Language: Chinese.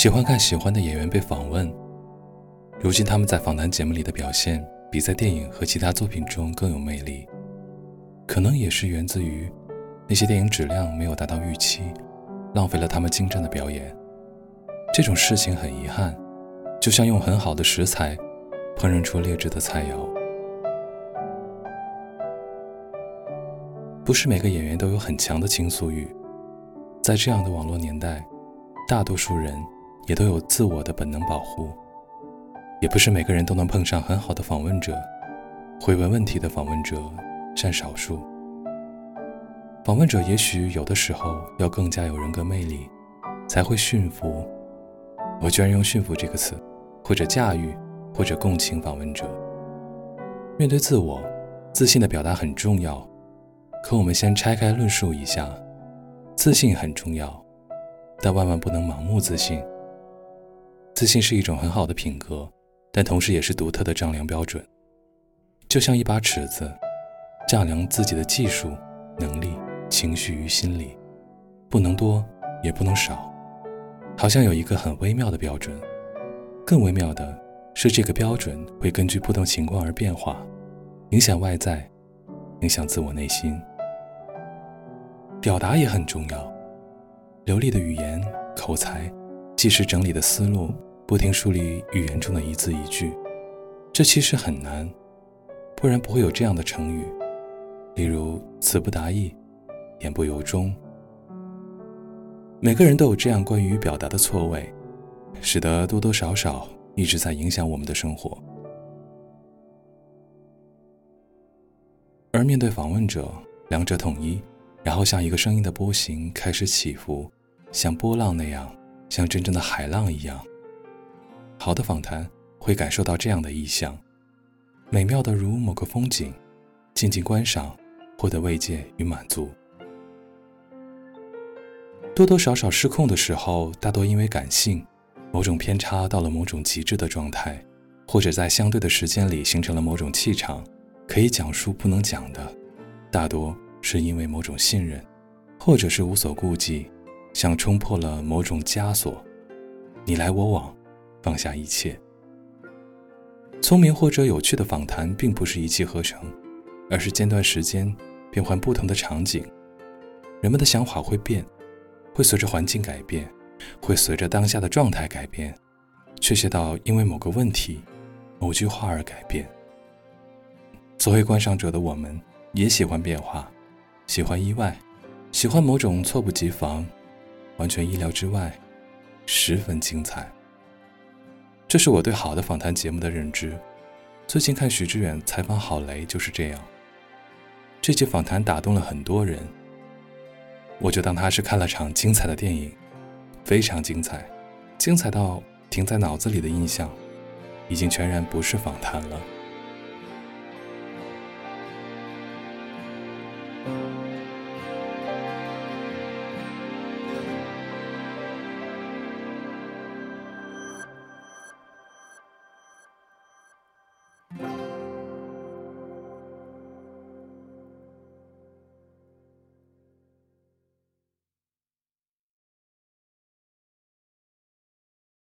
喜欢看喜欢的演员被访问。如今他们在访谈节目里的表现，比在电影和其他作品中更有魅力。可能也是源自于那些电影质量没有达到预期，浪费了他们精湛的表演。这种事情很遗憾，就像用很好的食材烹饪出劣质的菜肴。不是每个演员都有很强的倾诉欲，在这样的网络年代，大多数人也都有自我的本能保护。也不是每个人都能碰上很好的访问者，会问问题的访问者占少数。访问者也许有的时候要更加有人格魅力，才会驯服。我居然用“驯服”这个词，或者驾驭，或者共情访问者。面对自我，自信的表达很重要。可我们先拆开论述一下，自信很重要，但万万不能盲目自信。自信是一种很好的品格。但同时也是独特的丈量标准，就像一把尺子，丈量自己的技术、能力、情绪与心理，不能多，也不能少，好像有一个很微妙的标准。更微妙的是，这个标准会根据不同情况而变化，影响外在，影响自我内心。表达也很重要，流利的语言、口才、即时整理的思路。不停梳理语言中的一字一句，这其实很难，不然不会有这样的成语，例如词不达意、言不由衷。每个人都有这样关于表达的错位，使得多多少少一直在影响我们的生活。而面对访问者，两者统一，然后像一个声音的波形开始起伏，像波浪那样，像真正的海浪一样。好的访谈会感受到这样的意象，美妙的如某个风景，静静观赏，获得慰藉与满足。多多少少失控的时候，大多因为感性，某种偏差到了某种极致的状态，或者在相对的时间里形成了某种气场，可以讲述不能讲的，大多是因为某种信任，或者是无所顾忌，像冲破了某种枷锁，你来我往。放下一切，聪明或者有趣的访谈并不是一气呵成，而是间断时间，变换不同的场景。人们的想法会变，会随着环境改变，会随着当下的状态改变，确切到因为某个问题、某句话而改变。作为观赏者的我们，也喜欢变化，喜欢意外，喜欢某种猝不及防、完全意料之外，十分精彩。这是我对好的访谈节目的认知。最近看徐志远采访郝雷就是这样，这期访谈打动了很多人。我就当他是看了场精彩的电影，非常精彩，精彩到停在脑子里的印象已经全然不是访谈了。